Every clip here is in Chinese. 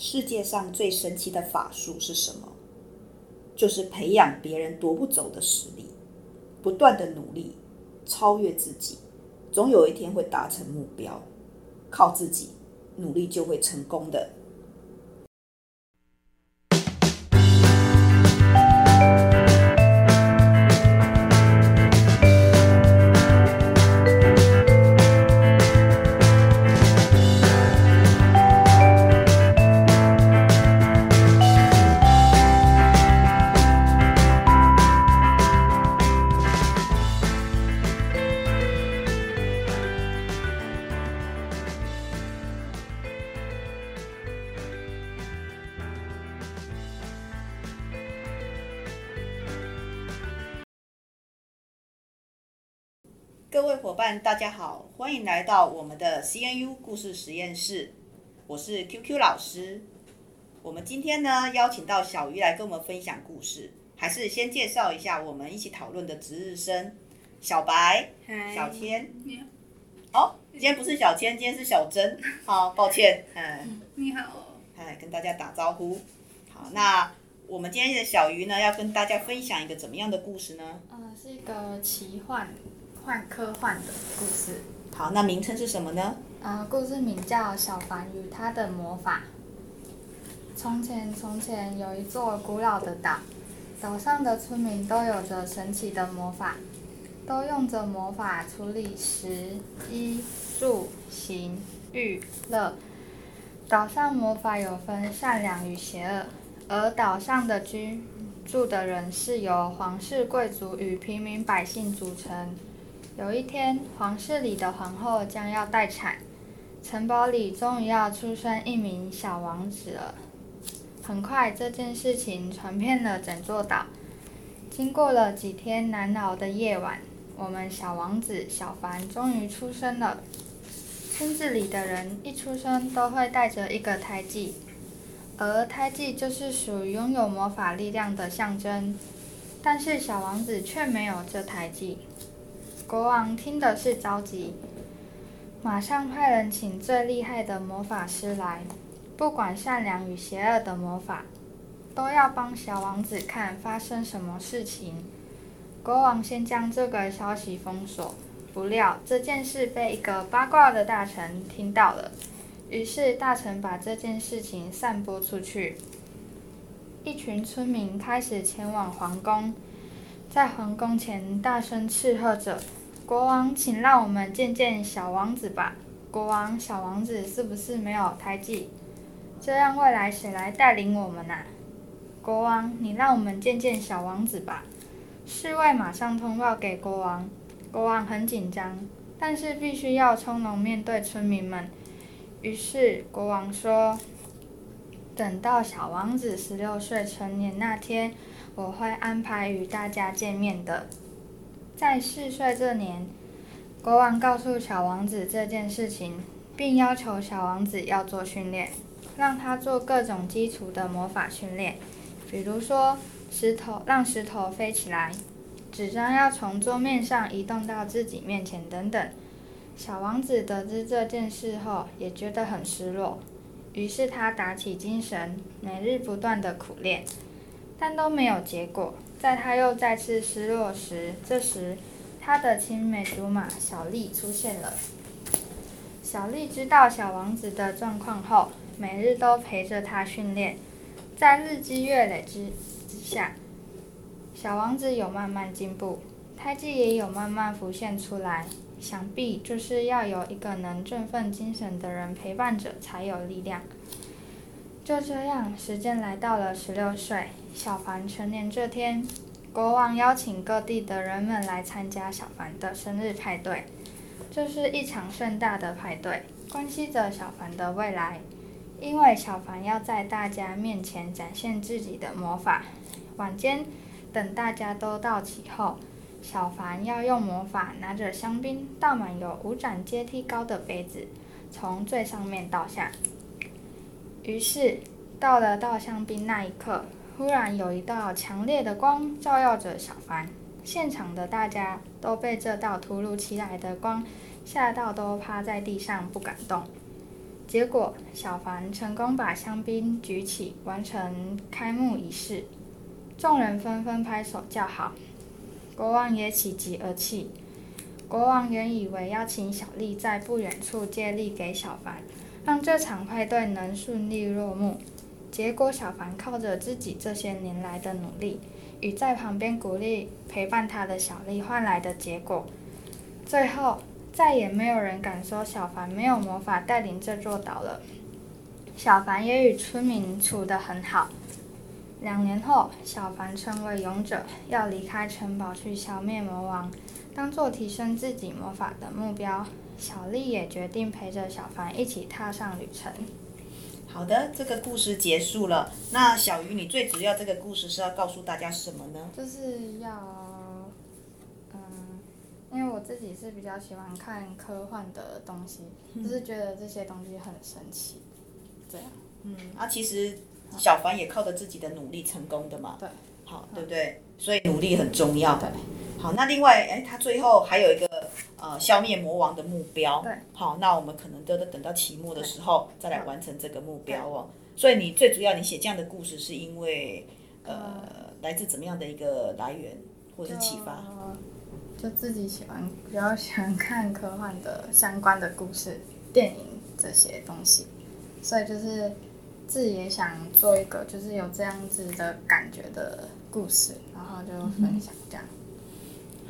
世界上最神奇的法术是什么？就是培养别人夺不走的实力，不断的努力，超越自己，总有一天会达成目标。靠自己努力就会成功的。各位伙伴，大家好，欢迎来到我们的 CNU 故事实验室。我是 QQ 老师。我们今天呢，邀请到小鱼来跟我们分享故事。还是先介绍一下我们一起讨论的值日生：小白、Hi, 小千。你好。哦，今天不是小千，今天是小珍。好，抱歉。嗯。你好。哎，跟大家打招呼。好，那我们今天的小鱼呢，要跟大家分享一个怎么样的故事呢？呃，是一个奇幻。幻科幻的故事。好，那名称是什么呢？呃，故事名叫《小凡与他的魔法》。从前，从前有一座古老的岛，岛上的村民都有着神奇的魔法，都用着魔法处理食、衣、住、行、娱、乐。岛上魔法有分善良与邪恶，而岛上的居住的人是由皇室贵族与平民百姓组成。有一天，皇室里的皇后将要待产，城堡里终于要出生一名小王子了。很快，这件事情传遍了整座岛。经过了几天难熬的夜晚，我们小王子小凡终于出生了。村子里的人一出生都会带着一个胎记，而胎记就是属于拥有魔法力量的象征。但是小王子却没有这胎记。国王听的是着急，马上派人请最厉害的魔法师来，不管善良与邪恶的魔法，都要帮小王子看发生什么事情。国王先将这个消息封锁，不料这件事被一个八卦的大臣听到了，于是大臣把这件事情散播出去，一群村民开始前往皇宫，在皇宫前大声斥喝着。国王，请让我们见见小王子吧。国王，小王子是不是没有胎记？这样未来谁来带领我们呐、啊？国王，你让我们见见小王子吧。侍卫马上通报给国王。国王很紧张，但是必须要从容面对村民们。于是国王说：“等到小王子十六岁成年那天，我会安排与大家见面的。”在四岁这年，国王告诉小王子这件事情，并要求小王子要做训练，让他做各种基础的魔法训练，比如说石头让石头飞起来，纸张要从桌面上移动到自己面前等等。小王子得知这件事后，也觉得很失落，于是他打起精神，每日不断的苦练，但都没有结果。在他又再次失落时，这时他的青梅竹马小丽出现了。小丽知道小王子的状况后，每日都陪着他训练。在日积月累之之下，小王子有慢慢进步，胎记也有慢慢浮现出来。想必就是要有一个能振奋精神的人陪伴着，才有力量。就这样，时间来到了十六岁，小凡成年这天，国王邀请各地的人们来参加小凡的生日派对。这是一场盛大的派对，关系着小凡的未来，因为小凡要在大家面前展现自己的魔法。晚间，等大家都到齐后，小凡要用魔法拿着香槟倒满有五盏阶梯高的杯子，从最上面倒下。于是，到了倒香槟那一刻，忽然有一道强烈的光照耀着小凡。现场的大家都被这道突如其来的光吓到，都趴在地上不敢动。结果小凡成功把香槟举起，完成开幕仪式，众人纷纷拍手叫好，国王也喜极而泣。国王原以为要请小丽在不远处借力给小凡，让这场派对能顺利落幕。结果小凡靠着自己这些年来的努力，与在旁边鼓励陪伴他的小丽换来的结果，最后再也没有人敢说小凡没有魔法带领这座岛了。小凡也与村民处得很好。两年后，小凡成为勇者，要离开城堡去消灭魔王。当做提升自己魔法的目标，小丽也决定陪着小凡一起踏上旅程。好的，这个故事结束了。那小鱼，你最主要这个故事是要告诉大家什么呢？就是要，嗯，因为我自己是比较喜欢看科幻的东西，嗯、就是觉得这些东西很神奇。这样，嗯，啊，其实小凡也靠着自己的努力成功的嘛。对。好，对不对？所以努力很重要。对。好，那另外，哎，他最后还有一个呃消灭魔王的目标。对。好，那我们可能都得等到期末的时候再来完成这个目标哦。所以你最主要你写这样的故事是因为呃来自怎么样的一个来源或者是启发？就自己喜欢比较喜欢看科幻的相关的故事、电影这些东西，所以就是自己也想做一个就是有这样子的感觉的故事，然后就分享这样。嗯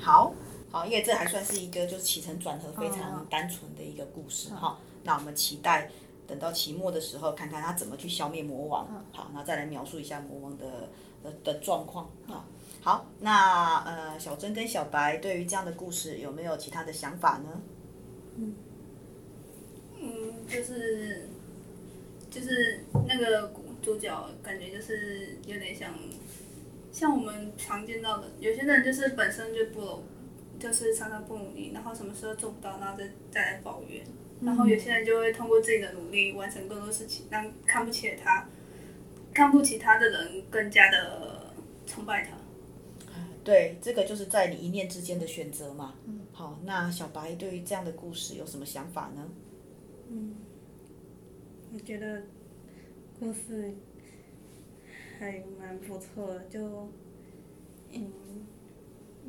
好好，因为这还算是一个就是起承转合非常单纯的一个故事哈、哦。那我们期待等到期末的时候，看看他怎么去消灭魔王。好，那再来描述一下魔王的的的状况啊。好，那呃，小珍跟小白对于这样的故事有没有其他的想法呢？嗯，嗯，就是就是那个主角感觉就是有点像。像我们常见到的，有些人就是本身就不，就是常常不努力，然后什么事都做不到，然后再再来抱怨。然后有些人就会通过自己的努力完成更多事情，让看不起他，看不起他的人更加的崇拜他。对，这个就是在你一念之间的选择嘛。嗯。好，那小白对于这样的故事有什么想法呢？嗯，我觉得故事。还蛮不错的，就嗯，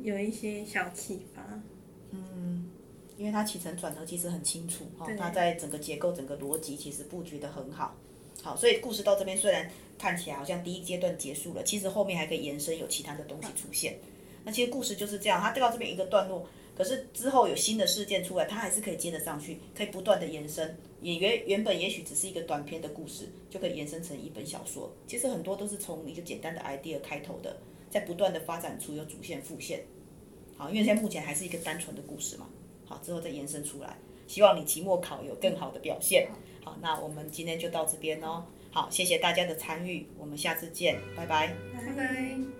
有一些小启发。嗯，因为它起承转合其实很清楚哈，它在整个结构、整个逻辑其实布局得很好。好，所以故事到这边虽然看起来好像第一阶段结束了，其实后面还可以延伸，有其他的东西出现。那其实故事就是这样，它掉到这边一个段落，可是之后有新的事件出来，它还是可以接得上去，可以不断的延伸。也原原本也许只是一个短篇的故事，就可以延伸成一本小说。其实很多都是从一个简单的 idea 开头的，在不断的发展出有主线副线。好，因为现在目前还是一个单纯的故事嘛。好，之后再延伸出来，希望你期末考有更好的表现。好，那我们今天就到这边哦。好，谢谢大家的参与，我们下次见，拜拜。拜拜。